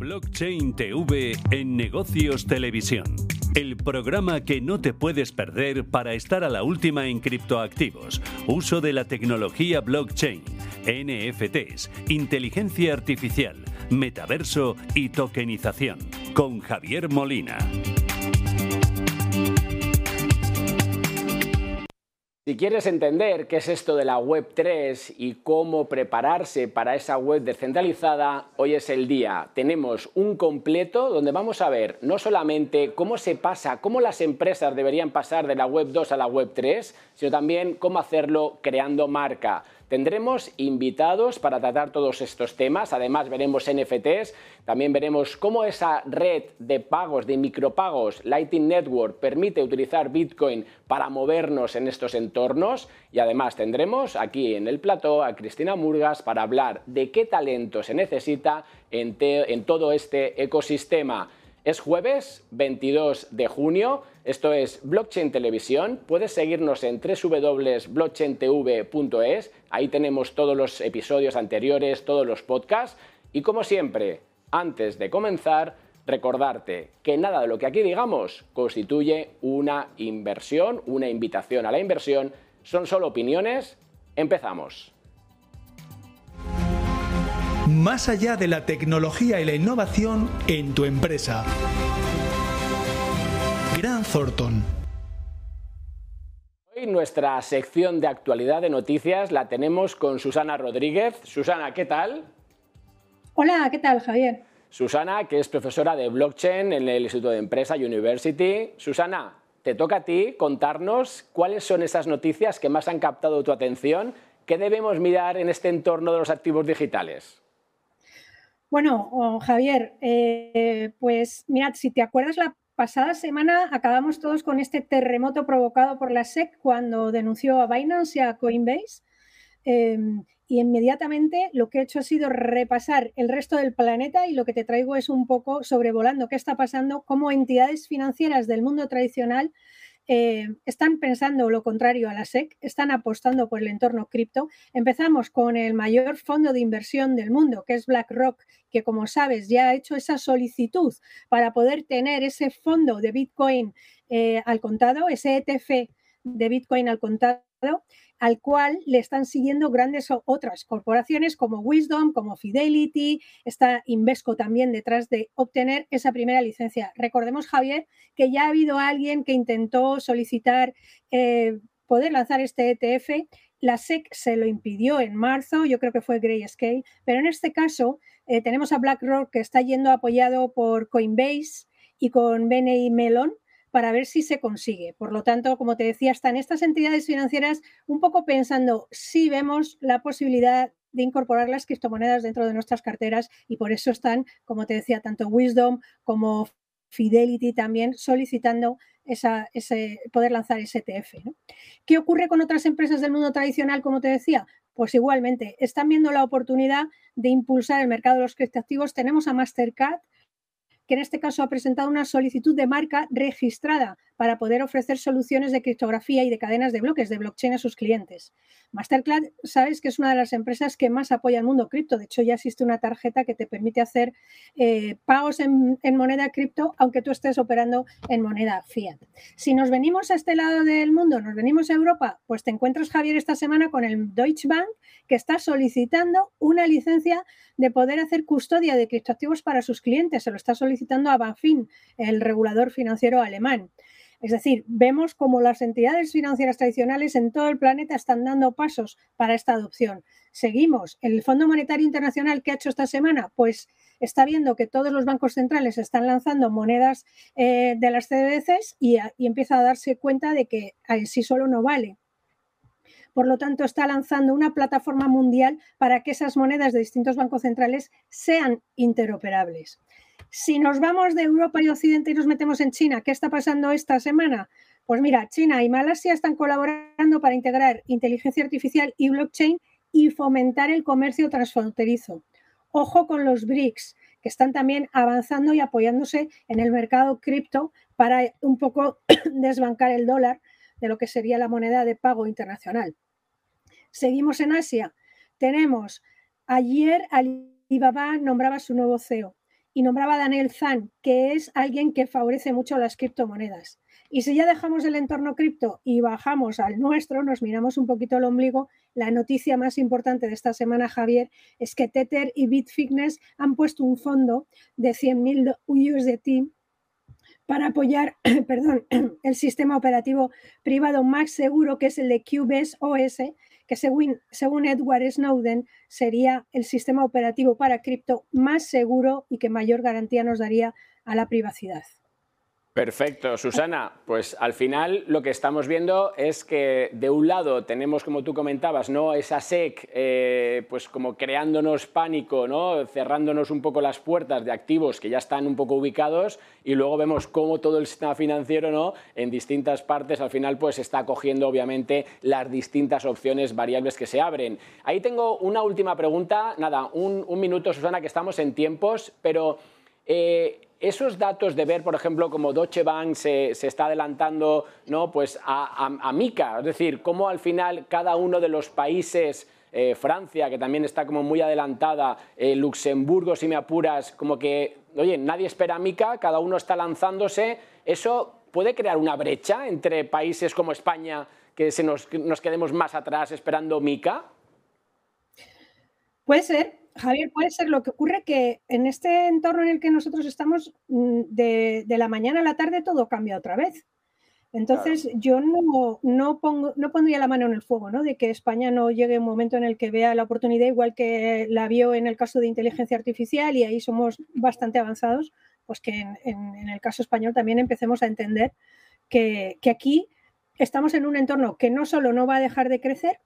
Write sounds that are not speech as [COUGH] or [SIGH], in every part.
Blockchain TV en Negocios Televisión. El programa que no te puedes perder para estar a la última en criptoactivos, uso de la tecnología blockchain, NFTs, inteligencia artificial, metaverso y tokenización. Con Javier Molina. Si quieres entender qué es esto de la Web 3 y cómo prepararse para esa web descentralizada, hoy es el día. Tenemos un completo donde vamos a ver no solamente cómo se pasa, cómo las empresas deberían pasar de la Web 2 a la Web 3, sino también cómo hacerlo creando marca. Tendremos invitados para tratar todos estos temas, además veremos NFTs, también veremos cómo esa red de pagos, de micropagos, Lightning Network, permite utilizar Bitcoin para movernos en estos entornos. Y además tendremos aquí en el plató a Cristina Murgas para hablar de qué talento se necesita en, en todo este ecosistema. Es jueves 22 de junio, esto es Blockchain Televisión, puedes seguirnos en www.blockchaintv.es, ahí tenemos todos los episodios anteriores, todos los podcasts. Y como siempre, antes de comenzar, recordarte que nada de lo que aquí digamos constituye una inversión, una invitación a la inversión, son solo opiniones, empezamos más allá de la tecnología y la innovación en tu empresa. Gran Thornton. Hoy nuestra sección de actualidad de noticias la tenemos con Susana Rodríguez. Susana, ¿qué tal? Hola, ¿qué tal, Javier? Susana, que es profesora de blockchain en el Instituto de Empresa University. Susana, te toca a ti contarnos cuáles son esas noticias que más han captado tu atención. ¿Qué debemos mirar en este entorno de los activos digitales? Bueno, oh, Javier, eh, pues mirad, si te acuerdas, la pasada semana acabamos todos con este terremoto provocado por la SEC cuando denunció a Binance y a Coinbase. Em, y inmediatamente lo que he hecho ha sido repasar el resto del planeta y lo que te traigo es un poco sobrevolando qué está pasando, cómo entidades financieras del mundo tradicional eh, están pensando lo contrario a la SEC, están apostando por el entorno cripto. Empezamos con el mayor fondo de inversión del mundo, que es BlackRock, que como sabes ya ha hecho esa solicitud para poder tener ese fondo de Bitcoin eh, al contado, ese ETF de Bitcoin al contado al cual le están siguiendo grandes otras corporaciones como Wisdom, como Fidelity, está Invesco también detrás de obtener esa primera licencia. Recordemos, Javier, que ya ha habido alguien que intentó solicitar eh, poder lanzar este ETF. La SEC se lo impidió en marzo, yo creo que fue Grayscale, pero en este caso eh, tenemos a BlackRock que está yendo apoyado por Coinbase y con BNI Melon, para ver si se consigue. Por lo tanto, como te decía, están estas entidades financieras un poco pensando si vemos la posibilidad de incorporar las criptomonedas dentro de nuestras carteras y por eso están, como te decía, tanto Wisdom como Fidelity también solicitando ese, poder lanzar ese ETF. ¿Qué ocurre con otras empresas del mundo tradicional, como te decía? Pues igualmente, están viendo la oportunidad de impulsar el mercado de los criptoactivos. Tenemos a Mastercard, que en este caso ha presentado una solicitud de marca registrada para poder ofrecer soluciones de criptografía y de cadenas de bloques de blockchain a sus clientes. Mastercard, sabes que es una de las empresas que más apoya el mundo cripto. De hecho, ya existe una tarjeta que te permite hacer eh, pagos en, moneda cripto, aunque tú estés operando en moneda fiat. Si nos venimos a este lado del mundo, nos venimos a Europa, pues te encuentras, Javier, esta semana con el Deutsche Bank, que está solicitando una licencia de poder hacer custodia de criptoactivos para sus clientes. Se lo está solicitando a BaFin, el regulador financiero alemán. Es decir, vemos como las entidades financieras tradicionales en todo el planeta están dando pasos para esta adopción. Seguimos. El Fondo Monetario Internacional que ha hecho esta semana, pues está viendo que todos los bancos centrales están lanzando monedas eh, de las CDCs y, y, empieza a darse cuenta de que en sí solo no vale. Por lo tanto, está lanzando una plataforma mundial para que esas monedas de distintos bancos centrales sean interoperables. Si nos vamos de Europa y Occidente y nos metemos en China, ¿qué está pasando esta semana? Pues mira, China y Malasia están colaborando para integrar inteligencia artificial y blockchain y fomentar el comercio transfronterizo. Ojo con los BRICS, que están también avanzando y apoyándose en el mercado cripto para un poco [CLEARS THROAT] desbancar el dólar de lo que sería la moneda de pago internacional. Seguimos en Asia. Tenemos, ayer Alibaba nombraba su nuevo CEO y nombraba a Daniel Zan, que es alguien que favorece mucho las criptomonedas. Y si ya dejamos el entorno cripto y bajamos al nuestro, nos miramos un poquito el ombligo, la noticia más importante de esta semana, Javier, es que Tether y Bitfitness han puesto un fondo de 100.000 USDT para apoyar [CLEARS THROAT] perdón, [CLEARS THROAT] el sistema operativo privado más seguro, que es el de QBS OS, que según, según Edward Snowden sería el sistema operativo para cripto más seguro y que mayor garantía nos daría a la privacidad. Perfecto, Susana. Pues al final lo que estamos viendo es que de un lado tenemos, como tú comentabas, ¿no? esa SEC eh, pues como creándonos pánico, ¿no? cerrándonos un poco las puertas de activos que ya están un poco ubicados y luego vemos cómo todo el sistema financiero ¿no? en distintas partes al final pues está cogiendo obviamente las distintas opciones variables que se abren. Ahí tengo una última pregunta, nada, un, minuto Susana que estamos en tiempos, pero... Eh, esos datos de ver, por ejemplo, como Deutsche Bank se, está adelantando ¿no? pues a, MICA, es decir, cómo al final cada uno de los países, eh, Francia, que también está como muy adelantada, eh, Luxemburgo, si me apuras, como que, oye, nadie espera a MICA, cada uno está lanzándose, ¿eso puede crear una brecha entre países como España, que se nos, nos quedemos más atrás esperando MICA? Puede ser, Javier, puede ser lo que ocurre que en este entorno en el que nosotros estamos, mm, de, la mañana a la tarde todo cambia otra vez. Entonces, yo no, no, pongo, no pondría la mano en el fuego, ¿no? De que España no llegue un momento en el que vea la oportunidad, igual que la vio en el caso de inteligencia artificial, y ahí somos bastante avanzados, pues que en, el caso español también empecemos a entender que, que aquí estamos en un entorno que no solo no va a dejar de crecer,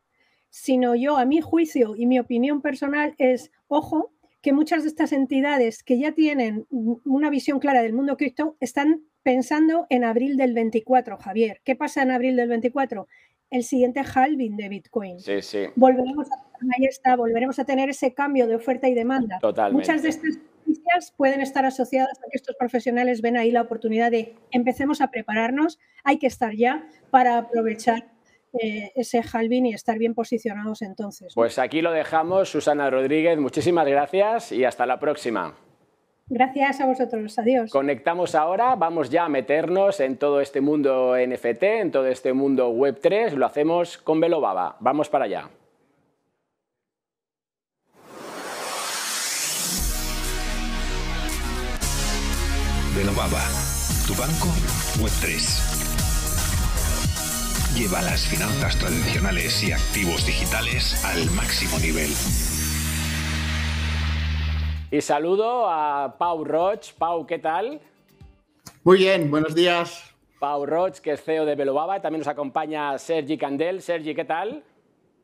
sino yo, a mi juicio y mi opinión personal es, ojo, que muchas de estas entidades que ya tienen una visión clara del mundo cripto están pensando en abril del 24, Javier. ¿Qué pasa en abril del 24? El siguiente halving de Bitcoin. Sí, sí. Volveremos a, ahí está, volveremos a tener ese cambio de oferta y demanda. Totalmente. Muchas de estas noticias pueden estar asociadas a que estos profesionales ven ahí la oportunidad de empecemos a prepararnos, hay que estar ya para aprovechar eh, ese halving y estar bien posicionados entonces. Pues aquí lo dejamos, Susana Rodríguez, muchísimas gracias y hasta la próxima. Gracias a vosotros, adiós. Conectamos ahora, vamos ya a meternos en todo este mundo NFT, en todo este mundo Web3, lo hacemos con Velobaba. Vamos para allá. Velobaba, tu banco Web3 lleva las finanzas tradicionales y activos digitales al máximo nivel. Y saludo a Pau Roch. Pau, ¿qué tal? Muy bien, buenos días. Pau Roch, que es CEO de Velobaba. También nos acompaña Sergi Candel. Sergi, ¿qué tal?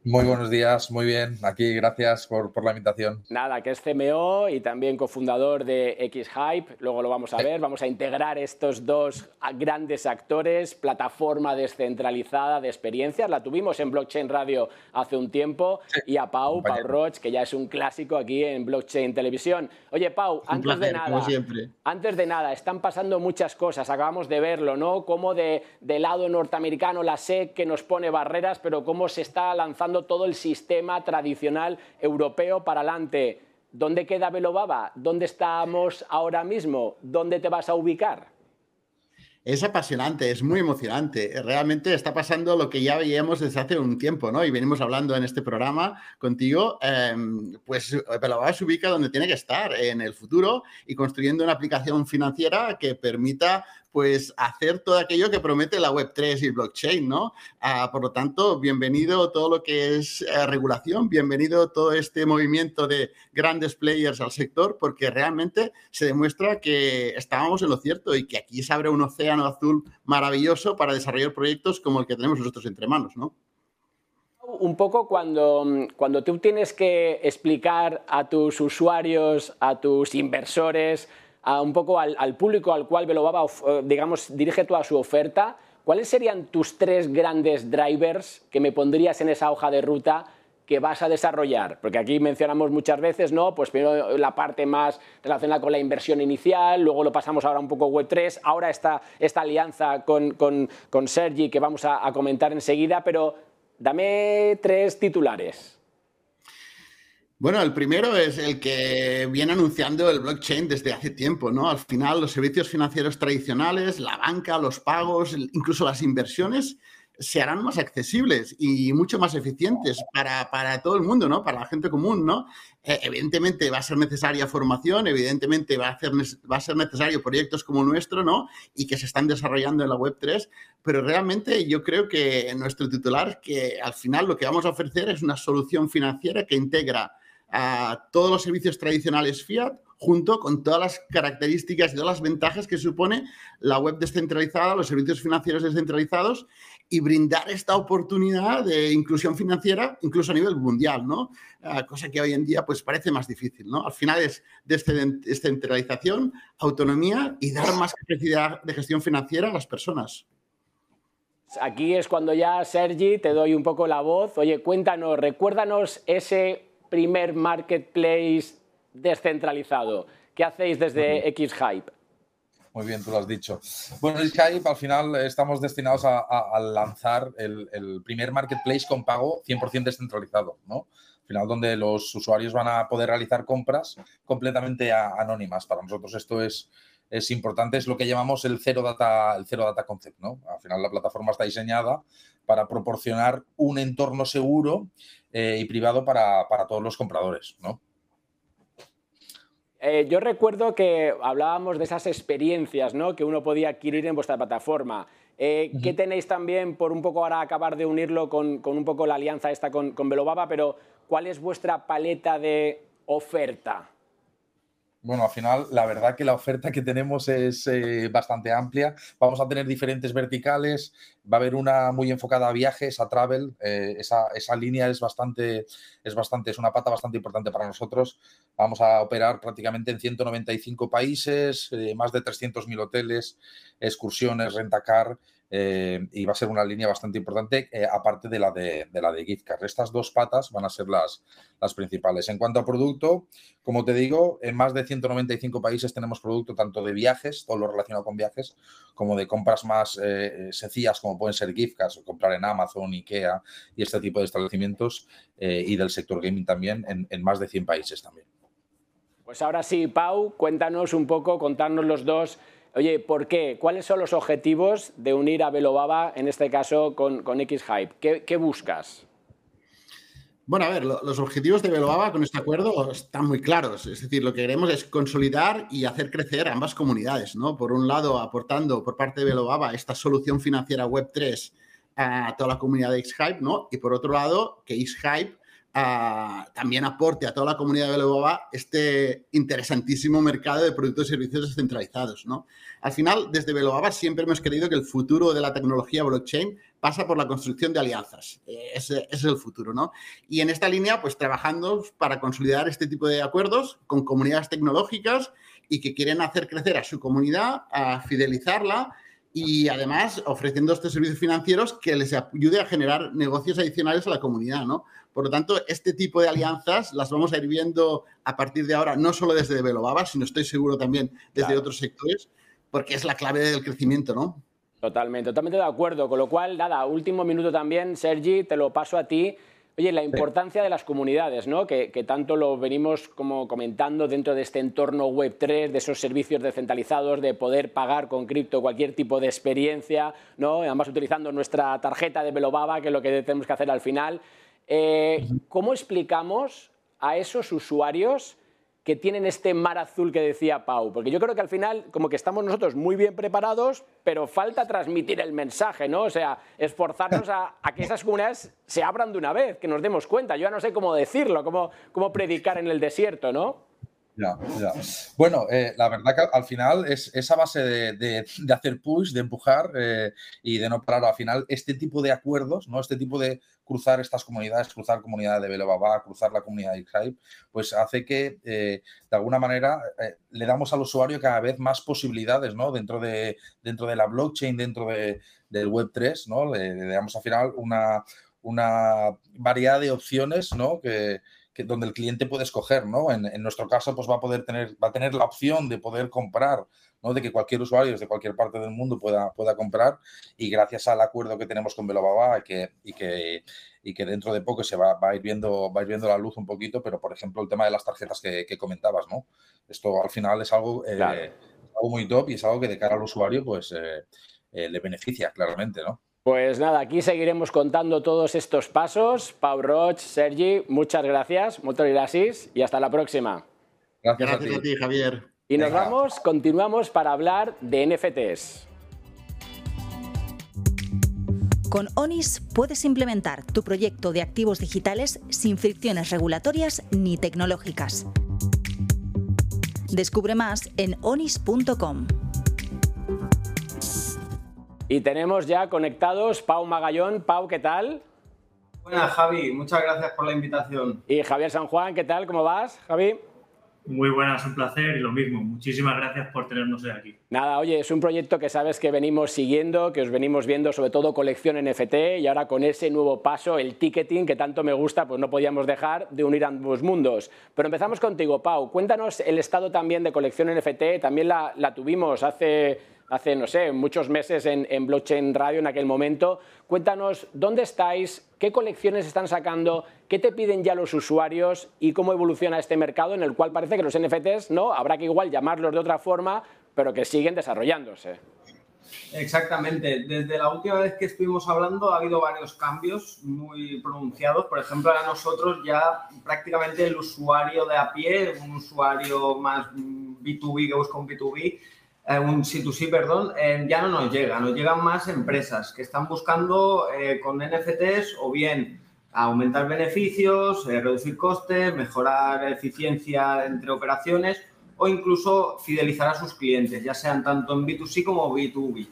Muy buenos días, muy bien. Aquí, gracias por, la invitación. Nada, que es CMO y también cofundador de X-Hype. Luego lo vamos a ver. Vamos a integrar estos dos grandes actores, plataforma descentralizada de experiencias. La tuvimos en Blockchain Radio hace un tiempo. y a Pau, Pau Roch, que ya es un clásico aquí en Blockchain Televisión. Oye, Pau, antes de nada, antes de nada, están pasando muchas cosas. Acabamos de verlo, ¿no? Como de, del lado norteamericano la SEC que nos pone barreras, pero cómo se está lanzando todo el sistema tradicional europeo para adelante. ¿Dónde queda Belobaba? ¿Dónde estamos ahora mismo? ¿Dónde te vas a ubicar? Es apasionante, es muy emocionante. Realmente está pasando lo que ya veíamos desde hace un tiempo, ¿no? Y venimos hablando en este programa contigo. Em, pues Belobaba se ubica donde tiene que estar, en el futuro, y construyendo una aplicación financiera que permita pues hacer todo aquello que promete la Web3 y blockchain, ¿no? Ah, por lo tanto, bienvenido todo lo que es eh, regulación, bienvenido todo este movimiento de grandes players al sector, porque realmente se demuestra que estábamos en lo cierto y que aquí se abre un océano azul maravilloso para desarrollar proyectos como el que tenemos nosotros entre manos, ¿no? un poco cuando, cuando tú tienes que explicar a tus usuarios, a tus inversores, a un poco al, público al cual Velobaba, eh, digamos, dirige toda su oferta, ¿cuáles serían tus tres grandes drivers que me pondrías en esa hoja de ruta que vas a desarrollar? Porque aquí mencionamos muchas veces, ¿no? Pues primero la parte más relacionada con la inversión inicial, luego lo pasamos ahora un poco Web3, ahora está esta alianza con, con, Sergi que vamos a, a comentar enseguida, pero dame tres titulares. Bueno, el primero es el que viene anunciando el blockchain desde hace tiempo, ¿no? Al final, los servicios financieros tradicionales, la banca, los pagos, incluso las inversiones, se harán más accesibles y mucho más eficientes para, todo el mundo, ¿no? Para la gente común, ¿no? Eh, evidentemente va a ser necesaria formación, evidentemente va a, hacer, va a ser necesario proyectos como nuestro, ¿no? Y que se están desarrollando en la Web3, pero realmente yo creo que nuestro titular, que al final lo que vamos a ofrecer es una solución financiera que integra a todos los servicios tradicionales fiat junto con todas las características y todas las ventajas que supone la web descentralizada, los servicios financieros descentralizados y brindar esta oportunidad de inclusión financiera incluso a nivel mundial, ¿no? Ah, cosa que hoy en día pues parece más difícil, ¿no? Al final es descentralización, autonomía y dar más capacidad de gestión financiera a las personas. Aquí es cuando ya, Sergi, te doy un poco la voz. Oye, cuéntanos, recuérdanos ese primer marketplace descentralizado? ¿Qué hacéis desde X-Hype? Muy bien, tú lo has dicho. Bueno, X-Hype al final estamos destinados a, lanzar el, primer marketplace con pago 100% descentralizado, ¿no? Al final donde los usuarios van a poder realizar compras completamente anónimas. Para nosotros esto es, es importante, es lo que llamamos el Zero Data, el Zero Data Concept, ¿no? Al final la plataforma está diseñada para proporcionar un entorno seguro eh, y privado para, todos los compradores, ¿no? Eh, yo recuerdo que hablábamos de esas experiencias ¿no? que uno podía adquirir en vuestra plataforma. Eh, ¿Qué tenéis también, por un poco ahora acabar de unirlo con, un poco la alianza esta con, con Velobaba, pero cuál es vuestra paleta de oferta? Bueno, al final, la verdad que la oferta que tenemos es eh, bastante amplia. Vamos a tener diferentes verticales. Va a haber una muy enfocada a viajes, a travel. Eh, esa, esa, línea es bastante, es bastante, es una pata bastante importante para nosotros. Vamos a operar prácticamente en 195 países, eh, más de 300.000 hoteles, excursiones, rentacar eh, y va a ser una línea bastante importante, eh, aparte de la de, la de gift Estas dos patas van a ser las, las principales. En cuanto a producto, como te digo, en más de 195 países tenemos producto tanto de viajes, todo lo relacionado con viajes, como de compras más eh, sencillas, como pueden ser gift cards, o comprar en Amazon, Ikea y este tipo de establecimientos, y del sector gaming también, en, en más de 100 países también. Pues ahora sí, Pau, cuéntanos un poco, contarnos los dos Oye, ¿por qué? ¿Cuáles son los objetivos de unir a Velobaba, en este caso, con, con X-Hype? ¿Qué, buscas? Bueno, a ver, los objetivos de Velobaba con este acuerdo están muy claros. Es decir, lo que queremos es consolidar y hacer crecer ambas comunidades, ¿no? Por un lado, aportando por parte de Velobaba esta solución financiera Web3 a toda la comunidad de X-Hype, ¿no? Y por otro lado, que También aporte a toda la comunidad de Velobaba este interesantísimo mercado de productos y servicios descentralizados. ¿no? Al final, desde Velobaba siempre hemos creído que el futuro de la tecnología blockchain pasa por la construcción de alianzas. Eh, ese, es el futuro. ¿no? Y en esta línea, pues trabajando para consolidar este tipo de acuerdos con comunidades tecnológicas y que quieren hacer crecer a su comunidad, a fidelizarla y además ofreciendo estos servicios financieros que les ayude a generar negocios adicionales a la comunidad, ¿no? Por lo tanto, este tipo de alianzas las vamos a ir viendo a partir de ahora, no solo desde Velobaba, sino estoy seguro también desde otros sectores, porque es la clave del crecimiento, ¿no? Totalmente, totalmente de acuerdo. Con lo cual, nada, último minuto también, Sergi, te lo paso a ti. Oye, la importancia de las comunidades, ¿no? Que, tanto lo venimos como comentando dentro de este entorno Web3, de esos servicios descentralizados, de poder pagar con cripto cualquier tipo de experiencia, ¿no? Además utilizando nuestra tarjeta de Velobaba, que es lo que tenemos que hacer al final. Eh, ¿Cómo explicamos a esos usuarios que tienen este mar azul que decía Pau? Porque yo creo que al final, como que estamos nosotros muy bien preparados, pero falta transmitir el mensaje, ¿no? O sea, esforzarnos a, que esas comunidades se abran de una vez, que nos demos cuenta. Yo ya no sé cómo decirlo, cómo, cómo predicar en el desierto, ¿no? Ya, ya. Bueno, eh, la verdad que al final es esa base de, hacer push, de empujar eh, y de no parar. Al final, este tipo de acuerdos, ¿no? Este tipo de cruzar estas comunidades, cruzar comunidad de Belobaba, cruzar la comunidad de Hype, pues hace que eh, de alguna manera le damos al usuario cada vez más posibilidades, ¿no? Dentro de, dentro de la blockchain, dentro de, del Web3, ¿no? Le, le, damos al final una, una variedad de opciones, ¿no? Que, donde el cliente puede escoger, ¿no? En, en, nuestro caso, pues va a poder tener, va a tener la opción de poder comprar, ¿no? De que cualquier usuario desde cualquier parte del mundo pueda, pueda comprar y gracias al acuerdo que tenemos con Velobaba que, y, que, y que dentro de poco se va, va, a ir viendo, va a ir viendo la luz un poquito, pero por ejemplo el tema de las tarjetas que, que comentabas, ¿no? Esto al final es algo, eh, claro. algo muy top y es algo que de cara al usuario pues eh, eh, le beneficia claramente, ¿no? Pues nada, aquí seguiremos contando todos estos pasos. Pau Roch, Sergi, muchas gracias, muchas gracias y hasta la próxima. Gracias, gracias a, ti. a, ti. Javier. Y nos Venga. vamos, continuamos para hablar de NFTs. Con ONIS puedes implementar tu proyecto de activos digitales sin fricciones regulatorias ni tecnológicas. Descubre más en onis.com. Y tenemos ya conectados Pau Magallón. Pau, ¿qué tal? Buenas, Javi. Muchas gracias por la invitación. Y Javier San Juan, ¿qué tal? ¿Cómo vas, Javi? Muy buenas, un placer y lo mismo. Muchísimas gracias por tenernos hoy aquí. Nada, oye, es un proyecto que sabes que venimos siguiendo, que os venimos viendo sobre todo colección NFT y ahora con ese nuevo paso, el ticketing que tanto me gusta, pues no podíamos dejar de unir ambos mundos. Pero empezamos contigo, Pau. Cuéntanos el estado también de colección NFT. También la, la tuvimos hace hace, no sé, muchos meses en, en, Blockchain Radio en aquel momento. Cuéntanos dónde estáis, qué colecciones están sacando, qué te piden ya los usuarios y cómo evoluciona este mercado en el cual parece que los NFTs, ¿no? Habrá que igual llamarlos de otra forma, pero que siguen desarrollándose. Exactamente. Desde la última vez que estuvimos hablando ha habido varios cambios muy pronunciados. Por ejemplo, a nosotros ya prácticamente el usuario de a pie, un usuario más B2B que busca un B2B, eh, un C2C, perdón, eh, ya no nos llega, nos llegan más empresas que están buscando eh, con NFTs o bien aumentar beneficios, eh, reducir costes, mejorar eficiencia entre operaciones o incluso fidelizar a sus clientes, ya sean tanto en B2C como B2B.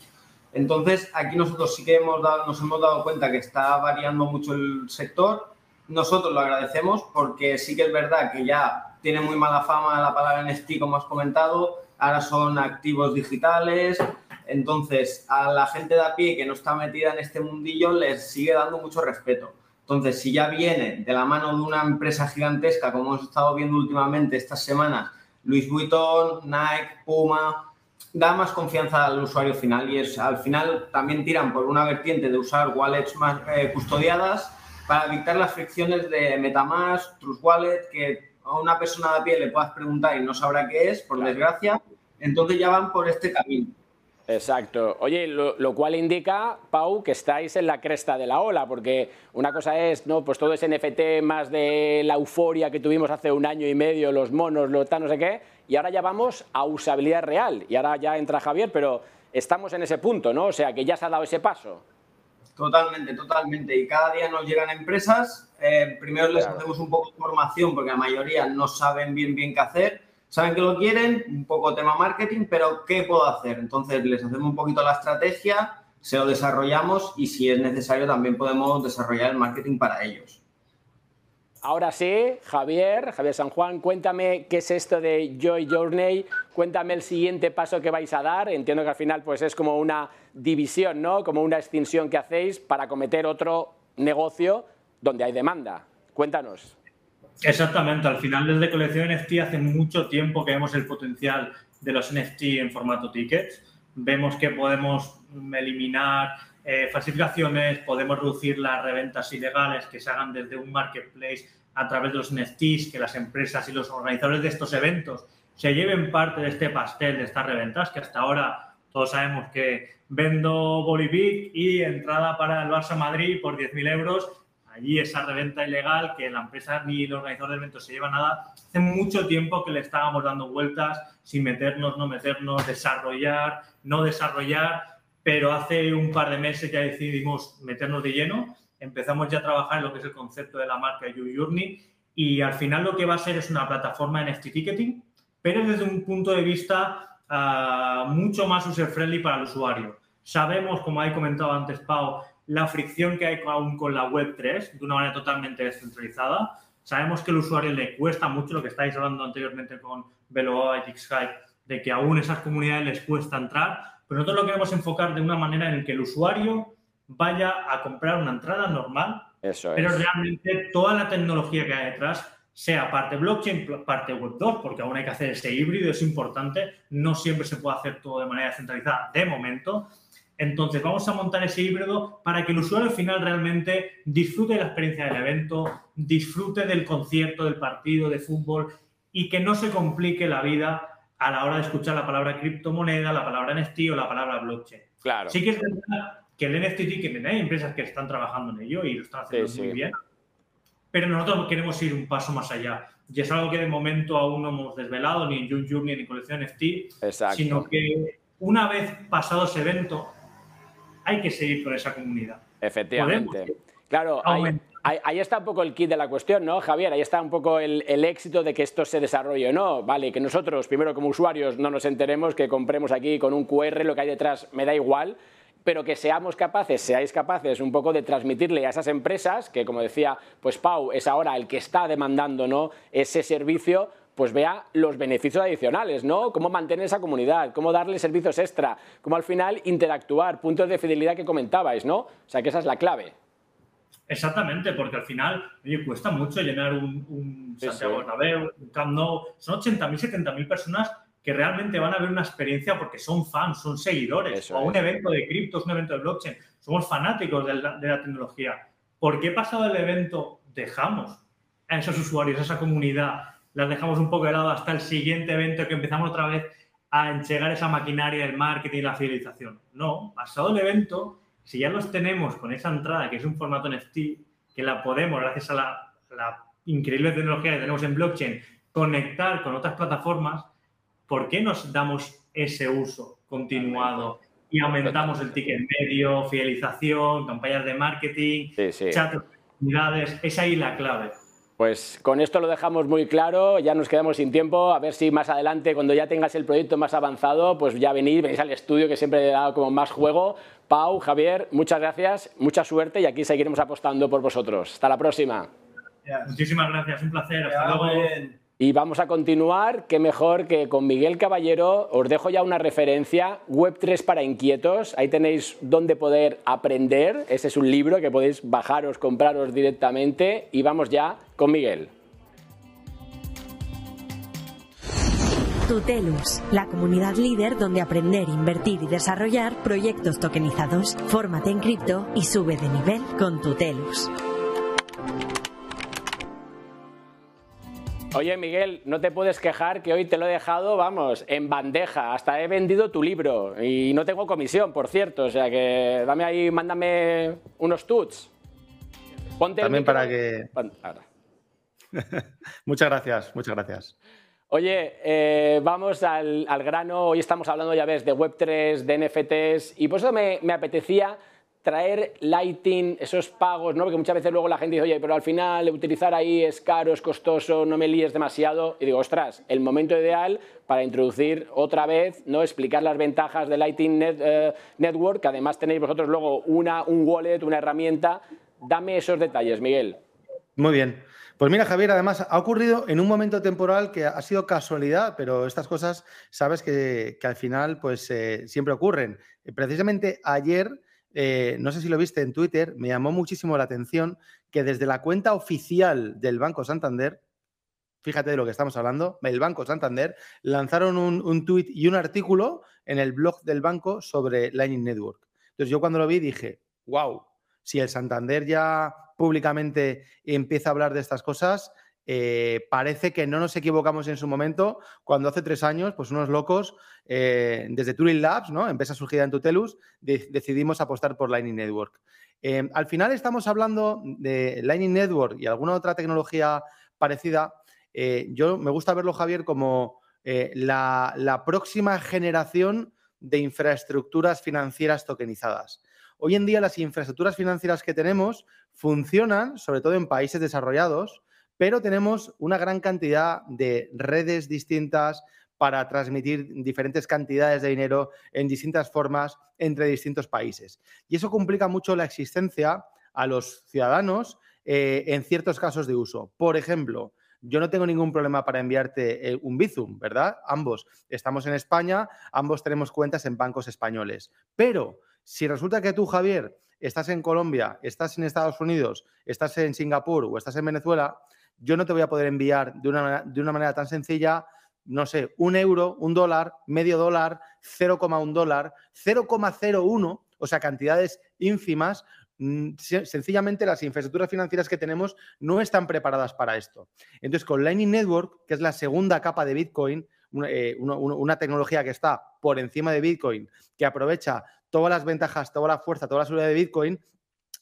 Entonces, aquí nosotros sí que hemos dado, nos hemos dado cuenta que está variando mucho el sector. Nosotros lo agradecemos porque sí que es verdad que ya tiene muy mala fama la palabra NFT, como has comentado, ahora son activos digitales. Entonces, a la gente de a pie que no está metida en este mundillo les sigue dando mucho respeto. Entonces, si ya viene de la mano de una empresa gigantesca, como hemos estado viendo últimamente estas semanas, Louis Vuitton, Nike, Puma, da más confianza al usuario final y es, al final también tiran por una vertiente de usar wallets más eh, custodiadas para evitar las fricciones de Metamask, Trust Wallet, que a una persona de a pie le puedas preguntar y no sabrá qué es, por claro. desgracia, entonces ya van por este camino. Exacto. Oye, lo, lo, cual indica, Pau, que estáis en la cresta de la ola, porque una cosa es, ¿no? Pues todo ese NFT más de la euforia que tuvimos hace un año y medio, los monos, los tal, no sé qué, y ahora ya vamos a usabilidad real. Y ahora ya entra Javier, pero estamos en ese punto, ¿no? O sea, que ya se ha dado ese paso. Totalmente, totalmente. Y cada día nos llegan empresas. Eh, primero les claro. hacemos un poco de formación porque la mayoría no saben bien bien qué hacer. Saben que lo quieren, un poco tema marketing, pero ¿qué puedo hacer? Entonces les hacemos un poquito la estrategia, se lo desarrollamos y si es necesario también podemos desarrollar el marketing para ellos. Ahora sí, Javier, Javier San Juan, cuéntame qué es esto de Joy Journey, cuéntame el siguiente paso que vais a dar. Entiendo que al final pues es como una división, ¿no? Como una extinción que hacéis para cometer otro negocio donde hay demanda. Cuéntanos. Exactamente, al final desde Colección NFT hace mucho tiempo que vemos el potencial de los NFT en formato tickets. Vemos que podemos eliminar eh, falsificaciones, podemos reducir las reventas ilegales que se hagan desde un marketplace a través de los NFTs, que las empresas y los organizadores de estos eventos se lleven parte de este pastel de estas reventas, que hasta ahora todos sabemos que vendo Bolivic y entrada para el Barça Madrid por 10.000 euros allí esa reventa ilegal que la empresa ni el organizador del evento se lleva nada. Hace mucho tiempo que le estábamos dando vueltas sin meternos, no meternos, desarrollar, no desarrollar, pero hace un par de meses ya decidimos meternos de lleno. Empezamos ya a trabajar en lo que es el concepto de la marca YouJourney y al final lo que va a ser es una plataforma NFT ticketing, pero desde un punto de vista uh, mucho más user-friendly para el usuario. Sabemos, como ha comentado antes Pau, la fricción que hay aún con la web 3 de una manera totalmente descentralizada. Sabemos que al usuario le cuesta mucho lo que estáis hablando anteriormente con Veloa y Xhype, de que aún esas comunidades les cuesta entrar, pero nosotros lo queremos enfocar de una manera en que el usuario vaya a comprar una entrada normal, Eso es. pero realmente toda la tecnología que hay detrás sea parte blockchain, parte web 2, porque aún hay que hacer ese híbrido, es importante, no siempre se puede hacer todo de manera centralizada de momento. Entonces vamos a montar ese híbrido para que el usuario al final realmente disfrute de la experiencia del evento, disfrute del concierto, del partido, de fútbol y que no se complique la vida a la hora de escuchar la palabra criptomoneda, la palabra NFT o la palabra blockchain. Claro. Sí que es verdad que el NFT ticket hay empresas que están trabajando en ello y lo están haciendo muy bien pero nosotros queremos ir un paso más allá. Y es algo que de momento aún no hemos desvelado, ni en June ni en Colección NFT, sino que una vez pasado ese evento, hay que seguir con esa comunidad. Efectivamente. Claro, ahí, está un poco el kit de la cuestión, ¿no, Javier? Ahí está un poco el, éxito de que esto se desarrolle, ¿no? Vale, que nosotros, primero como usuarios, no nos enteremos, que compremos aquí con un QR, lo que hay detrás me da igual, pero que seamos capaces, seáis capaces un poco de transmitirle a esas empresas, que como decía, pues Pau es ahora el que está demandando ¿no? ese servicio, pues vea los beneficios adicionales, ¿no? Cómo mantener esa comunidad, cómo darle servicios extra, cómo al final interactuar, puntos de fidelidad que comentabais, ¿no? O sea, que esa es la clave. Exactamente, porque al final, oye, cuesta mucho llenar un, Santiago Bernabéu, un Camp Nou, son 80.000, 70.000 personas que realmente van a ver una experiencia porque son fans, son seguidores, o un evento de criptos, un evento de blockchain, somos fanáticos de la, tecnología. ¿Por qué pasado el evento dejamos a esos usuarios, a esa comunidad, las dejamos un poco de lado hasta el siguiente evento que empezamos otra vez a enchegar esa maquinaria del marketing y la fidelización? No, pasado el evento, si ya los tenemos con esa entrada, que es un formato NFT, que la podemos, gracias a la, la increíble tecnología que tenemos en blockchain, conectar con otras plataformas, ¿por qué nos damos ese uso continuado y aumentamos el ticket medio, fidelización, campañas de marketing, chat, comunidades? Es ahí la clave. Pues con esto lo dejamos muy claro, ya nos quedamos sin tiempo, a ver si más adelante, cuando ya tengas el proyecto más avanzado, pues ya venís, venís al estudio que siempre he dado como más juego. Pau, Javier, muchas gracias, mucha suerte y aquí seguiremos apostando por vosotros. Hasta la próxima. Muchísimas gracias, un placer, hasta luego. Y vamos a continuar, qué mejor que con Miguel Caballero. Os dejo ya una referencia, Web3 para inquietos. Ahí tenéis donde poder aprender. Ese es un libro que podéis bajaros, compraros directamente. Y vamos ya con Miguel. Tutelus, la comunidad líder donde aprender, invertir y desarrollar proyectos tokenizados. Fórmate en cripto y sube de nivel con Tutelus. Oye, Miguel, no te puedes quejar que hoy te lo he dejado, vamos, en bandeja. Hasta he vendido tu libro y no tengo comisión, por cierto. O sea que dame ahí, mándame unos tuts. Ponte También para que. [LAUGHS] muchas gracias, muchas gracias. Oye, eh, vamos al, grano. Hoy estamos hablando, ya ves, de Web3, de NFTs, y por eso me, me apetecía traer Lighting, esos pagos, ¿no? Porque muchas veces luego la gente dice, oye, pero al final utilizar ahí es caro, es costoso, no me líes demasiado. Y digo, ostras, el momento ideal para introducir otra vez, ¿no? Explicar las ventajas de Lighting eh, Network, que además tenéis vosotros luego una, un wallet, una herramienta. Dame esos detalles, Miguel. Muy bien. Pues mira, Javier, además ha ocurrido en un momento temporal que ha sido casualidad, pero estas cosas sabes que, al final pues eh, siempre ocurren. Precisamente ayer eh, no sé si lo viste en Twitter, me llamó muchísimo la atención que desde la cuenta oficial del Banco Santander, fíjate de lo que estamos hablando, el Banco Santander, lanzaron un, un tuit y un artículo en el blog del banco sobre Lightning Network. Entonces yo cuando lo vi dije, wow, si el Santander ya públicamente empieza a hablar de estas cosas, eh, parece que no nos equivocamos en su momento cuando hace tres años, pues unos locos, eh, desde Turing Labs, ¿no? empresa surgida en Tutelus, decidimos apostar por Lightning Network. Eh, al final estamos hablando de Lightning Network y alguna otra tecnología parecida. yo me gusta verlo, Javier, como la, la próxima generación de infraestructuras financieras tokenizadas. Hoy en día las infraestructuras financieras que tenemos funcionan, sobre todo en países desarrollados, pero tenemos una gran cantidad de redes distintas para transmitir diferentes cantidades de dinero en distintas formas entre distintos países. Y eso complica mucho la existencia a los ciudadanos eh, en ciertos casos de uso. Por ejemplo, yo no tengo ningún problema para enviarte eh, un Bizum, ¿verdad? Ambos estamos en España, ambos tenemos cuentas en bancos españoles. Pero si resulta que tú, Javier, estás en Colombia, estás en Estados Unidos, estás en Singapur o estás en Venezuela, yo no te voy a poder enviar de una, de una manera tan sencilla no sé, un euro, un dólar, medio dólar, 0,1 dólar, 0,01, o sea, cantidades ínfimas, mm, sencillamente las infraestructuras financieras que tenemos no están preparadas para esto. Entonces, con Lightning Network, que es la segunda capa de Bitcoin, eh, una, tecnología que está por encima de Bitcoin, que aprovecha todas las ventajas, toda la fuerza, toda la seguridad de Bitcoin,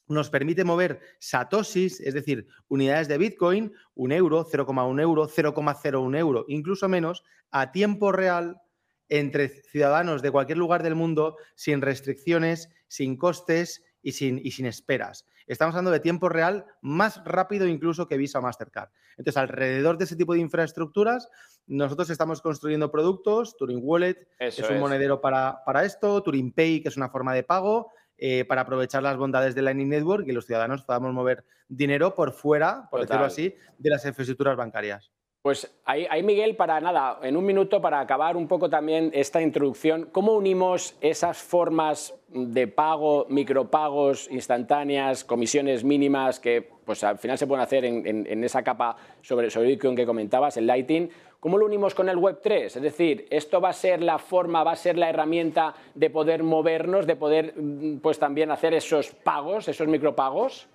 nos permite mover satoshis, es decir, unidades de Bitcoin, un euro, 0,1 euro, 0,01 euro, incluso menos, a tiempo real entre ciudadanos de cualquier lugar del mundo, sin restricciones, sin costes y sin, y sin esperas. Estamos hablando de tiempo real más rápido incluso que Visa o Mastercard. Entonces, alrededor de ese tipo de infraestructuras, nosotros estamos construyendo productos. Turing Wallet es un monedero para, para esto, Turing Pay, que es una forma de pago, eh, para aprovechar las bondades de Lightning Network y los ciudadanos podamos mover dinero por fuera, por decirlo así, de las infraestructuras bancarias. Pues ahí, Miguel, para nada, en un minuto para acabar un poco también esta introducción, ¿cómo unimos esas formas de pago, micropagos instantáneas, comisiones mínimas que pues al final se pueden hacer en, esa capa sobre, sobre Bitcoin que comentabas, el Lighting? ¿Cómo lo unimos con el Web3? Es decir, ¿esto va a ser la forma, va a ser la herramienta de poder movernos, de poder mm, pues también hacer esos pagos, esos micropagos?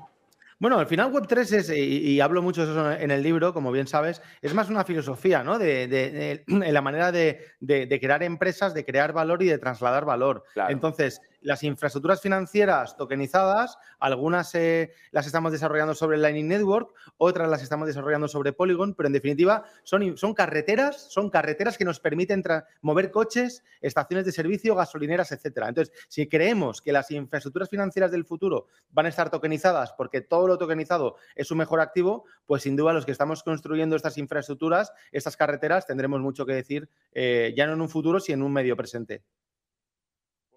Bueno, al final Web3 es, y, hablo mucho de eso en el libro, como bien sabes, es más una filosofía, ¿no? De, en la manera de, crear empresas, de crear valor y de trasladar valor. Entonces, las infraestructuras financieras tokenizadas, algunas eh, las estamos desarrollando sobre Lightning Network, otras las estamos desarrollando sobre Polygon, pero en definitiva son, son carreteras, son carreteras que nos permiten mover coches, estaciones de servicio, gasolineras, etcétera. Entonces, si creemos que las infraestructuras financieras del futuro van a estar tokenizadas porque todo lo tokenizado es un mejor activo, pues sin duda los que estamos construyendo estas infraestructuras, estas carreteras, tendremos mucho que decir eh, ya no en un futuro, sino en un medio presente.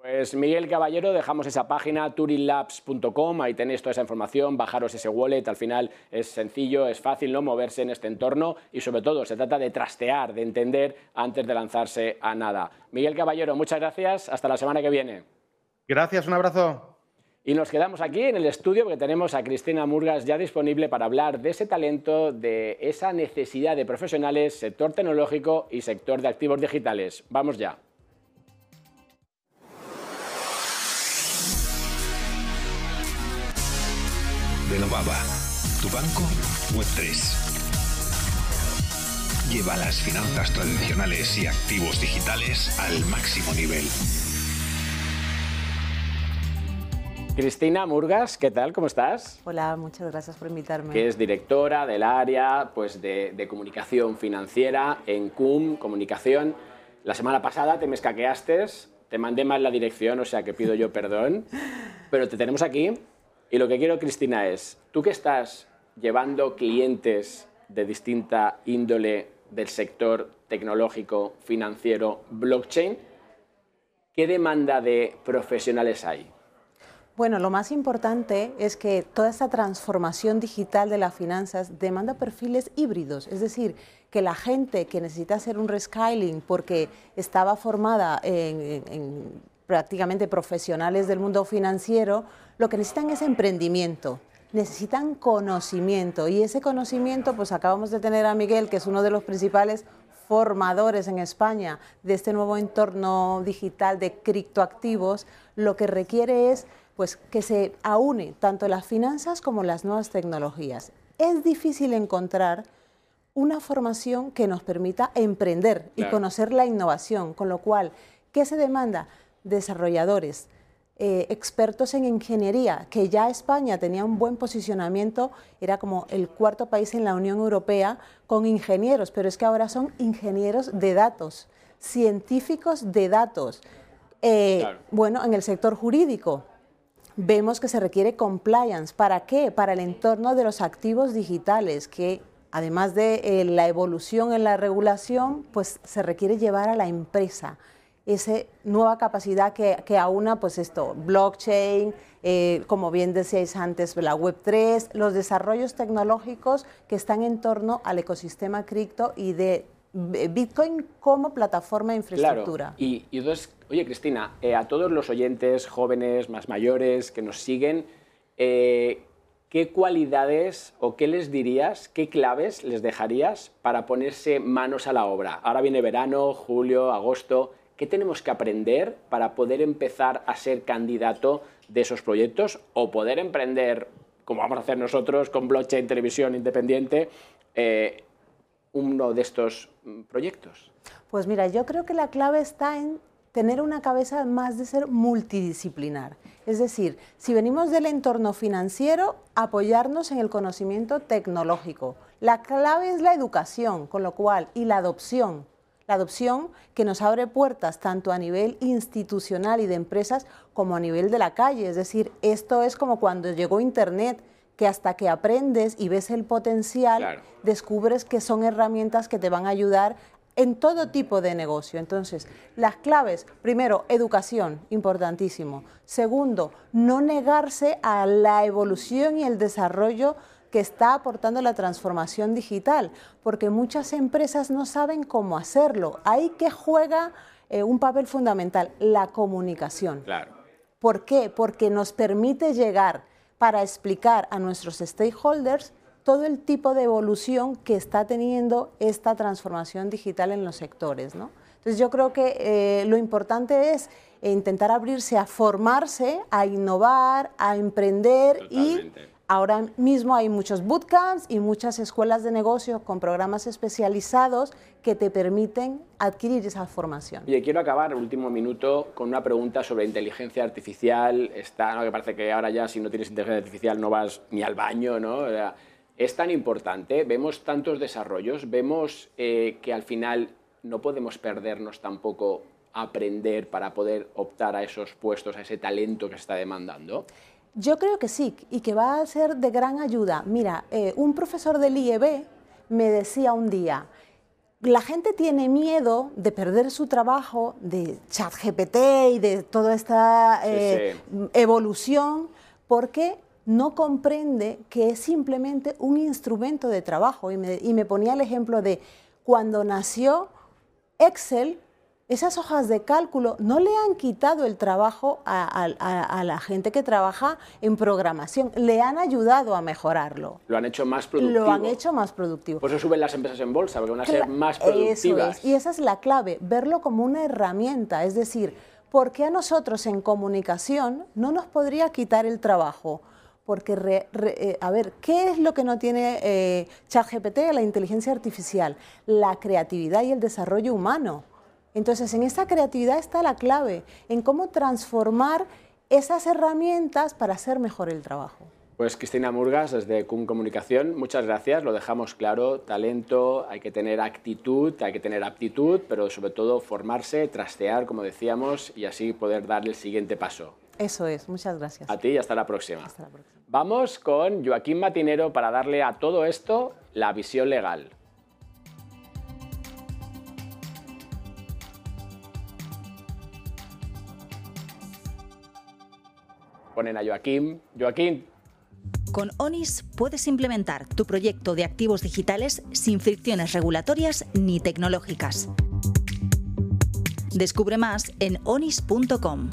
Pues Miguel Caballero, dejamos esa página turinlabs.com, ahí tenéis toda esa información, bajaros ese wallet, al final es sencillo, es fácil no moverse en este entorno y sobre todo se trata de trastear, de entender antes de lanzarse a nada. Miguel Caballero, muchas gracias, hasta la semana que viene. Gracias, un abrazo. Y nos quedamos aquí en el estudio porque tenemos a Cristina Murgas ya disponible para hablar de ese talento, de esa necesidad de profesionales, sector tecnológico y sector de activos digitales. Vamos ya. Renovaba. Tu banco Web3. Lleva las finanzas tradicionales y activos digitales al máximo nivel. Cristina Murgas, ¿qué tal? ¿Cómo estás? Hola, muchas gracias por invitarme. Que es directora del área pues, de, de comunicación financiera en CUM Comunicación. La semana pasada te me escaqueaste, te mandé mal la dirección, o sea que pido yo perdón, [LAUGHS] pero te tenemos aquí y lo que quiero, Cristina, es, tú que estás llevando clientes de distinta índole del sector tecnológico, financiero, blockchain, ¿qué demanda de profesionales hay? Bueno, lo más importante es que toda esta transformación digital de las finanzas demanda perfiles híbridos, es decir, que la gente que necesita hacer un rescaling porque estaba formada en, prácticamente profesionales del mundo financiero, lo que necesitan es emprendimiento, necesitan conocimiento y ese conocimiento, pues acabamos de tener a Miguel, que es uno de los principales formadores en España de este nuevo entorno digital de criptoactivos, lo que requiere es pues que se aúne tanto las finanzas como las nuevas tecnologías. Es difícil encontrar una formación que nos permita emprender y conocer la innovación, con lo cual, ¿qué se demanda? Desarrolladores, eh, expertos en ingeniería, que ya España tenía un buen posicionamiento, era como el cuarto país en la Unión Europea con ingenieros, pero es que ahora son ingenieros de datos, científicos de datos. Eh, bueno, en el sector jurídico vemos que se requiere compliance. ¿Para qué? Para el entorno de los activos digitales, que además de eh, la evolución en la regulación, pues se requiere llevar a la empresa esa nueva capacidad que, que aúna, pues esto, blockchain, eh, como bien decíais antes, la Web3, los desarrollos tecnológicos que están en torno al ecosistema cripto y de Bitcoin como plataforma de infraestructura. Y, entonces, oye Cristina, eh, a todos los oyentes jóvenes, más mayores, que nos siguen, eh, ¿qué cualidades o qué les dirías, qué claves les dejarías para ponerse manos a la obra? Ahora viene verano, julio, agosto. ¿Qué tenemos que aprender para poder empezar a ser candidato de esos proyectos o poder emprender, como vamos a hacer nosotros con Blockchain Televisión Independiente, eh, uno de estos mm, proyectos? Pues mira, yo creo que la clave está en tener una cabeza más de ser multidisciplinar. Es decir, si venimos del entorno financiero, apoyarnos en el conocimiento tecnológico. La clave es la educación, con lo cual, y la adopción. La adopción que nos abre puertas tanto a nivel institucional y de empresas como a nivel de la calle. Es decir, esto es como cuando llegó Internet, que hasta que aprendes y ves el potencial, descubres que son herramientas que te van a ayudar en todo tipo de negocio. Entonces, las claves, primero, educación, importantísimo. Segundo, no negarse a la evolución y el desarrollo que está aportando la transformación digital, porque muchas empresas no saben cómo hacerlo. Ahí que juega eh, un papel fundamental, la comunicación. Claro. ¿Por qué? Porque nos permite llegar para explicar a nuestros stakeholders todo el tipo de evolución que está teniendo esta transformación digital en los sectores. ¿no? Entonces yo creo que eh, lo importante es intentar abrirse a formarse, a innovar, a emprender y ahora mismo hay muchos bootcamps y muchas escuelas de negocio con programas especializados que te permiten adquirir esa formación. Y quiero acabar, último minuto, con una pregunta sobre inteligencia artificial. Está, ¿no? que parece que ahora ya si no tienes inteligencia artificial no vas ni al baño, ¿no? es tan importante, vemos tantos desarrollos, vemos eh, que al final no podemos perdernos tampoco aprender para poder optar a esos puestos, a ese talento que se está demandando. Yo creo que sí y que va a ser de gran ayuda. Mira, eh, un profesor del IEB me decía un día, la gente tiene miedo de perder su trabajo, de ChatGPT y de toda esta eh, evolución, porque no comprende que es simplemente un instrumento de trabajo. Y me, ponía el ejemplo de cuando nació Excel, esas hojas de cálculo no le han quitado el trabajo a, la gente que trabaja en programación, le han ayudado a mejorarlo. Lo han hecho más productivo. Lo han hecho más productivo. Por eso suben las empresas en bolsa, porque van a ser más productivas. Y esa es la clave, verlo como una herramienta, es decir, ¿por qué a nosotros en comunicación no nos podría quitar el trabajo? porque, eh, a ver, ¿qué es lo que no tiene eh, ChatGPT, la inteligencia artificial? La creatividad y el desarrollo humano. Entonces, en esta creatividad está la clave, en cómo transformar esas herramientas para hacer mejor el trabajo. Pues Cristina Murgas, desde CUM Comunicación, muchas gracias, lo dejamos claro, talento, hay que tener actitud, hay que tener aptitud, pero sobre todo formarse, trastear, como decíamos, y así poder darle el siguiente paso. Eso es, muchas gracias. A ti y hasta la próxima. Hasta la próxima. Vamos con Joaquín Matinero para darle a todo esto la visión legal. Ponen a Joaquín. Joaquín. Con ONIS puedes implementar tu proyecto de activos digitales sin fricciones regulatorias ni tecnológicas. Descubre más en onis.com.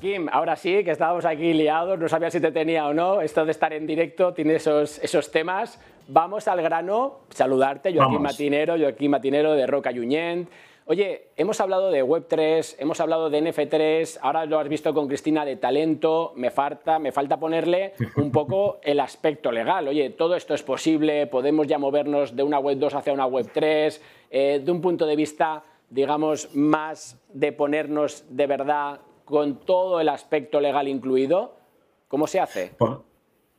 Kim, ahora sí, que estábamos aquí liados, no sabía si te tenía o no. Esto de estar en directo tiene esos, esos temas. Vamos al grano, saludarte, Joaquín Matinero, Joaquín Matinero de Roca Yuñent. Oye, hemos hablado de Web3, hemos hablado de NF3, ahora lo has visto con Cristina de talento, me falta, me falta ponerle un poco [LAUGHS] el aspecto legal. Oye, todo esto es posible, podemos ya movernos de una Web 2 hacia una Web 3, eh, de un punto de vista, digamos, más de ponernos de verdad con todo el aspecto legal incluido? ¿Cómo se hace?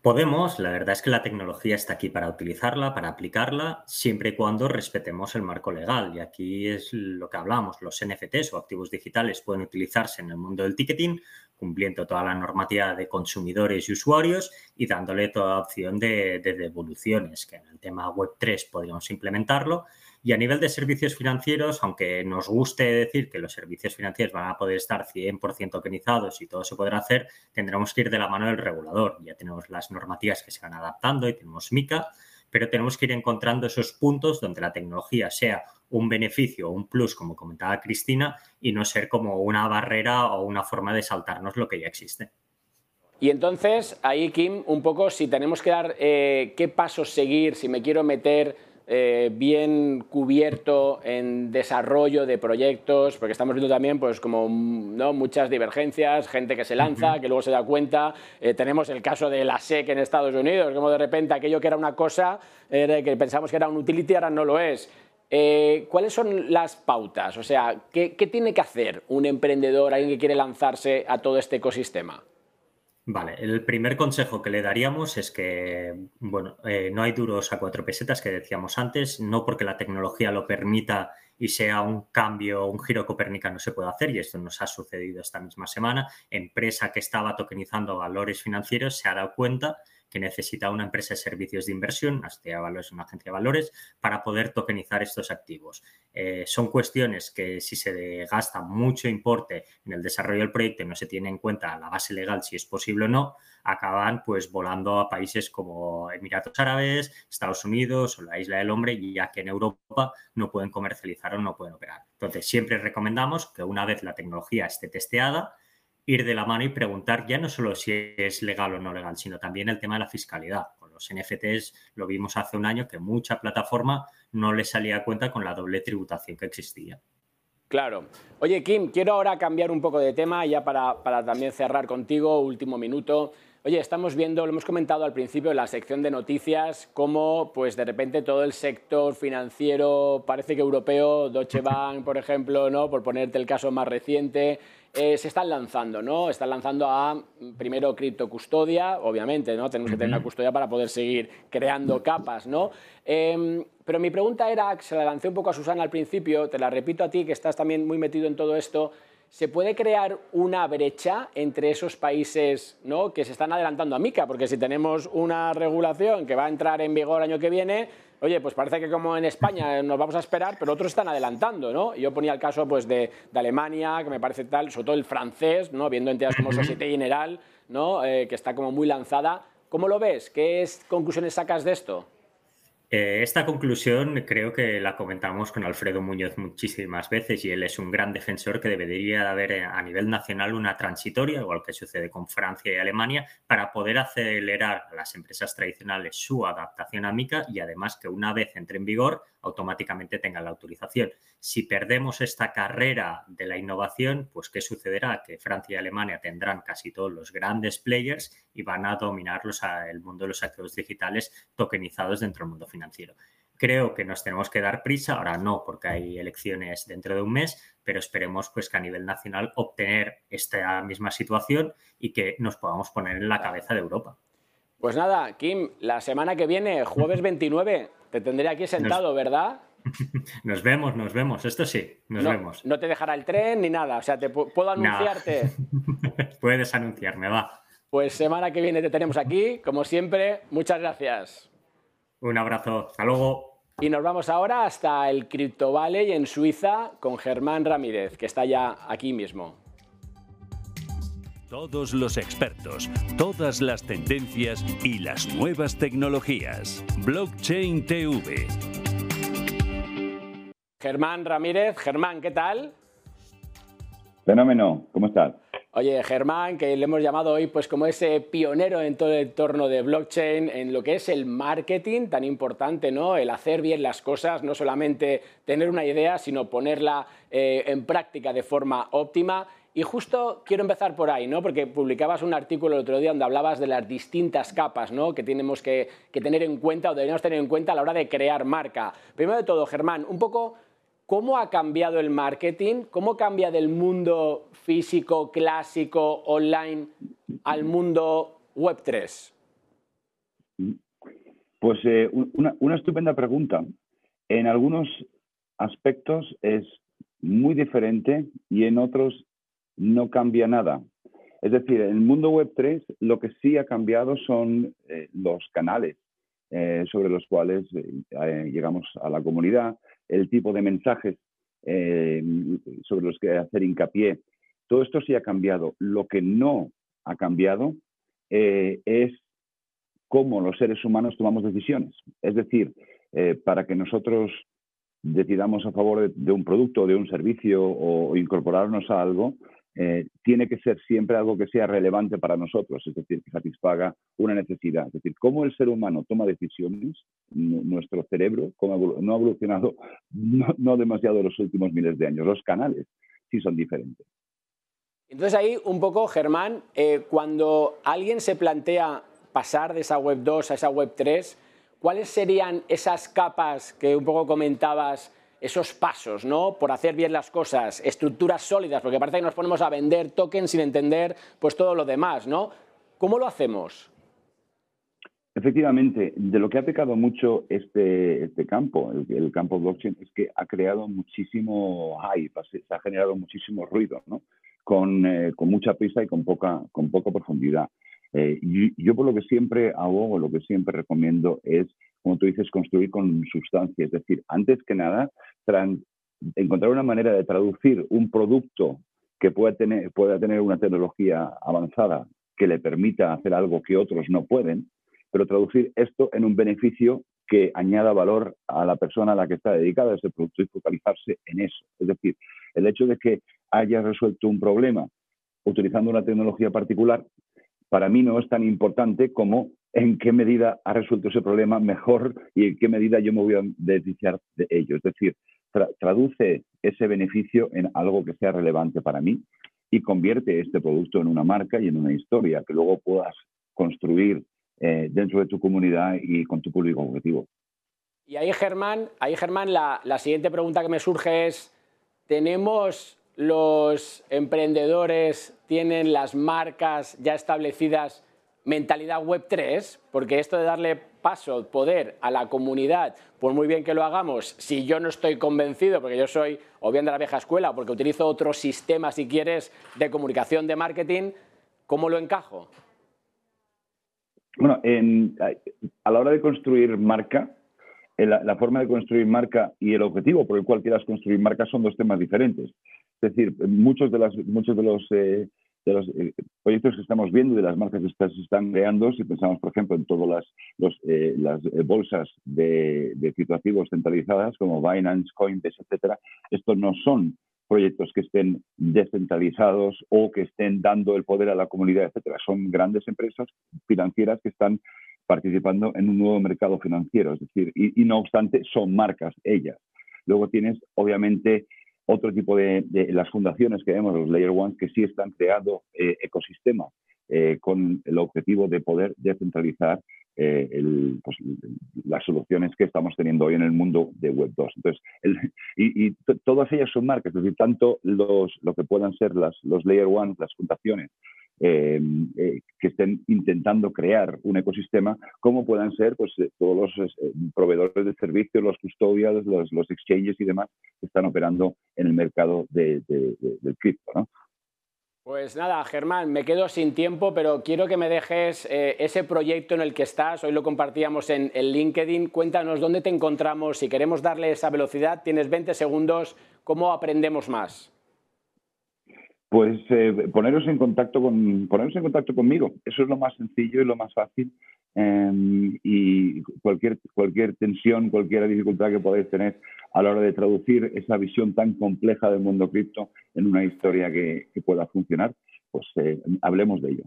Podemos, la verdad es que la tecnología está aquí para utilizarla, para aplicarla, siempre y cuando respetemos el marco legal. Y aquí es lo que hablamos, los NFTs o activos digitales pueden utilizarse en el mundo del ticketing, cumpliendo toda la normativa de consumidores y usuarios y dándole toda opción de, de devoluciones, que en el tema Web3 podríamos implementarlo y a nivel de servicios financieros, aunque nos guste decir que los servicios financieros van a poder estar 100% tokenizados y todo se podrá hacer, tendremos que ir de la mano del regulador. Ya tenemos las normativas que se van adaptando y tenemos MICA, pero tenemos que ir encontrando esos puntos donde la tecnología sea un beneficio o un plus, como comentaba Cristina, y no ser como una barrera o una forma de saltarnos lo que ya existe. Y entonces, ahí, Kim, un poco si tenemos que dar eh, qué pasos seguir, si me quiero meter eh, bien cubierto en desarrollo de proyectos, porque estamos viendo también pues, como, ¿no? muchas divergencias, gente que se lanza, que luego se da cuenta. Eh, tenemos el caso de la SEC en Estados Unidos, como de repente aquello que era una cosa, que pensamos que era un utility, ahora no lo es. ¿Cuáles son las pautas? O sea, ¿qué, ¿qué tiene que hacer un emprendedor, alguien que quiere lanzarse a todo este ecosistema? Vale, el primer consejo que le daríamos es que, bueno, eh, no hay duros a cuatro pesetas que decíamos antes, no porque la tecnología lo permita y sea un cambio, un giro copérnica no se puede hacer, y esto nos ha sucedido esta misma semana. Empresa que estaba tokenizando valores financieros se ha dado cuenta que necesita una empresa de servicios de inversión, una una agencia de valores, para poder tokenizar estos activos. Eh, son cuestiones que si se gasta mucho importe en el desarrollo del proyecto y no se tiene en cuenta la base legal si es posible o no, acaban pues volando a países como Emiratos Árabes, Estados Unidos o la Isla del Hombre, ya que en Europa no pueden comercializar o no pueden operar. Entonces, siempre recomendamos que una vez la tecnología esté testeada, ir de la mano y preguntar ya no solo si es legal o no legal, sino también el tema de la fiscalidad. Con los NFTs lo vimos hace un año que mucha plataforma no le salía a cuenta con la doble tributación que existía. Claro. Oye, Kim, quiero ahora cambiar un poco de tema ya para, para también cerrar contigo, último minuto. Oye, estamos viendo, lo hemos comentado al principio en la sección de noticias, cómo pues de repente todo el sector financiero, parece que europeo, Deutsche [LAUGHS] Bank, por ejemplo, ¿no? por ponerte el caso más reciente, eh, se están lanzando, ¿no? Están lanzando a, primero, criptocustodia, obviamente, ¿no? Tenemos que tener una custodia para poder seguir creando capas, ¿no? Em, pero mi pregunta era, se la lancé un poco a Susana al principio, te la repito a ti, que estás también muy metido en todo esto, ¿se puede crear una brecha entre esos países ¿no? que se están adelantando a MICA? Porque si tenemos una regulación que va a entrar en vigor el año que viene, oye, pues parece que como en España nos vamos a esperar, pero otros están adelantando, ¿no? Yo ponía el caso pues, de, Alemania, que me parece tal, sobre todo el francés, ¿no? Viendo entidades como Societe General, ¿no? Eh, que está como muy lanzada. ¿Cómo lo ves? ¿Qué conclusiones sacas de esto? Eh, esta conclusión creo que la comentamos con Alfredo Muñoz muchísimas veces y él es un gran defensor que debería haber eh, a nivel nacional una transitoria, igual que sucede con Francia y Alemania, para poder acelerar a las empresas tradicionales su adaptación a MICA y además que una vez entre en vigor automáticamente tengan la autorización. Si perdemos esta carrera de la innovación, pues ¿qué sucederá? Que Francia y Alemania tendrán casi todos los grandes players y van a dominar el mundo de los activos digitales tokenizados dentro del mundo financiero. Creo que nos tenemos que dar prisa, ahora no, porque hay elecciones dentro de un mes, pero esperemos pues que a nivel nacional obtener esta misma situación y que nos podamos poner en la cabeza de Europa. Pues nada, Kim, la semana que viene, jueves 29, te tendré aquí sentado, ¿verdad? [LAUGHS] Nos vemos, nos vemos. Esto sí, nos vemos. No te dejará el tren ni nada. O sea, te puedo anunciarte. [LAUGHS] Puedes anunciarme, va. Pues semana que viene te tenemos aquí, como siempre. Muchas gracias. Un abrazo. Hasta luego. Y nos vamos ahora hasta el Crypto Valley en Suiza con Germán Ramírez, que está ya aquí mismo. Todos los expertos, todas las tendencias y las nuevas tecnologías. Blockchain TV. Germán Ramírez. Germán, ¿qué tal? Fenómeno, ¿cómo estás? Oye, Germán, que le hemos llamado hoy pues como ese pionero en todo el entorno de blockchain, en lo que es el marketing tan importante, ¿no? El hacer bien las cosas, no solamente tener una idea, sino ponerla eh, en práctica de forma óptima. Y justo quiero empezar por ahí, ¿no? porque publicabas un artículo el otro día donde hablabas de las distintas capas ¿no? que tenemos que, tener en cuenta o deberíamos tener en cuenta a la hora de crear marca. Primero de todo, Germán, un poco cómo ha cambiado el marketing, cómo cambia del mundo físico, clásico, online al mundo Web3. Pues eh, una, estupenda pregunta. En algunos aspectos es muy diferente y en otros no cambia nada. Es decir, en el mundo web 3 lo que sí ha cambiado son eh, los canales eh, sobre los cuales llegamos a la comunidad, el tipo de mensajes sobre los que hacer hincapié. Todo esto sí ha cambiado. Lo que no ha cambiado es cómo los seres humanos tomamos decisiones. Es decir, para que nosotros decidamos a favor de, un producto, de un servicio o incorporarnos a algo, eh, tiene que ser siempre algo que sea relevante para nosotros, es decir, que satisfaga una necesidad. Es decir, cómo el ser humano toma decisiones, nuestro cerebro no ha evolucionado [LAUGHS] no, demasiado en los últimos miles de años. Los canales sí son diferentes. Entonces ahí un poco, Germán, eh, cuando alguien se plantea pasar de esa web 2 a esa web 3, ¿cuáles serían esas capas que un poco comentabas esos pasos, ¿no? Por hacer bien las cosas, estructuras sólidas, porque parece que nos ponemos a vender tokens sin entender pues todo lo demás, ¿no? ¿Cómo lo hacemos? Efectivamente, de lo que ha pecado mucho este, este campo, el, campo blockchain, es que ha creado muchísimo hype, se ha generado muchísimo ruido, ¿no? Con, eh, con mucha prisa y con poca, con poca profundidad. Eh, yo, por lo que siempre abogo, lo que siempre recomiendo es, como tú dices, construir con sustancia. Es decir, antes que nada, encontrar una manera de traducir un producto que pueda tener, pueda tener una tecnología avanzada que le permita hacer algo que otros no pueden, pero traducir esto en un beneficio que añada valor a la persona a la que está dedicada ese producto y focalizarse en eso. Es decir, el hecho de que haya resuelto un problema utilizando una tecnología particular para mí no es tan importante como en qué medida ha resuelto ese problema mejor y en qué medida yo me voy a beneficiar de ello. Es decir, traduce ese beneficio en algo que sea relevante para mí y convierte este producto en una marca y en una historia que luego puedas construir eh, dentro de tu comunidad y con tu público objetivo. Y ahí, Germán, ahí, Germán la, la siguiente pregunta que me surge es, ¿tenemos los emprendedores tienen las marcas ya establecidas mentalidad web 3, porque esto de darle paso, poder a la comunidad, por muy bien que lo hagamos, si yo no estoy convencido, porque yo soy o bien de la vieja escuela, porque utilizo otro sistema, si quieres, de comunicación, de marketing, ¿cómo lo encajo? Bueno, a la hora de construir marca, la, forma de construir marca y el objetivo por el cual quieras construir marca son dos temas diferentes. Es decir, muchos de, las, muchos de los, eh, de los eh, proyectos que estamos viendo, de las marcas que se están creando, si pensamos, por ejemplo, en todas las, eh, las bolsas de, de activos centralizadas como Binance, Coinbase, etcétera, estos no son proyectos que estén descentralizados o que estén dando el poder a la comunidad, etcétera. Son grandes empresas financieras que están participando en un nuevo mercado financiero, es decir, y, y no obstante son marcas ellas. Luego tienes, obviamente, otro tipo de, las fundaciones que vemos, los Layer Ones, que sí están creando eh, ecosistemas eh, con el objetivo de poder descentralizar eh, pues, las soluciones que estamos teniendo hoy en el mundo de Web 2. Entonces, y, todas ellas son marcas, es decir, tanto los, lo que puedan ser las, los Layer One, las fundaciones, eh, eh, que estén intentando crear un ecosistema, como puedan ser pues, eh, todos los proveedores de servicios, los custodios, los, los, exchanges y demás que están operando en el mercado del cripto. Pues nada, Germán, me quedo sin tiempo, pero quiero que me dejes ese proyecto en el que estás. Hoy lo compartíamos en, en, LinkedIn. Cuéntanos dónde te encontramos. Si queremos darle esa velocidad, tienes 20 segundos. ¿Cómo aprendemos más? Pues eh, poneros en contacto con poneros en contacto conmigo. Eso es lo más sencillo y lo más fácil. Em, y cualquier cualquier tensión, cualquier dificultad que podáis tener a la hora de traducir esa visión tan compleja del mundo cripto en una historia que, que pueda funcionar, pues eh, hablemos de ello.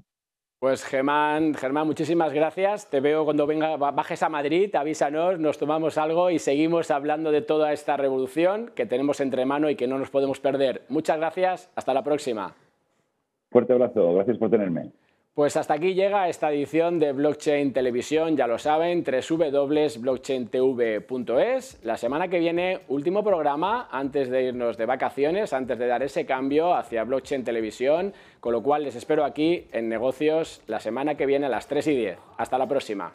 Pues Germán, Germán, muchísimas gracias. Te veo cuando venga, bajes a Madrid, avísanos, nos tomamos algo y seguimos hablando de toda esta revolución que tenemos entre mano y que no nos podemos perder. Muchas gracias, hasta la próxima. Fuerte abrazo, gracias por tenerme. Pues hasta aquí llega esta edición de Blockchain Televisión, ya lo saben, www.blockchaintv.es. La semana que viene, último programa antes de irnos de vacaciones, antes de dar ese cambio hacia Blockchain Televisión, con lo cual les espero aquí en negocios la semana que viene a las 3 y 10. Hasta la próxima.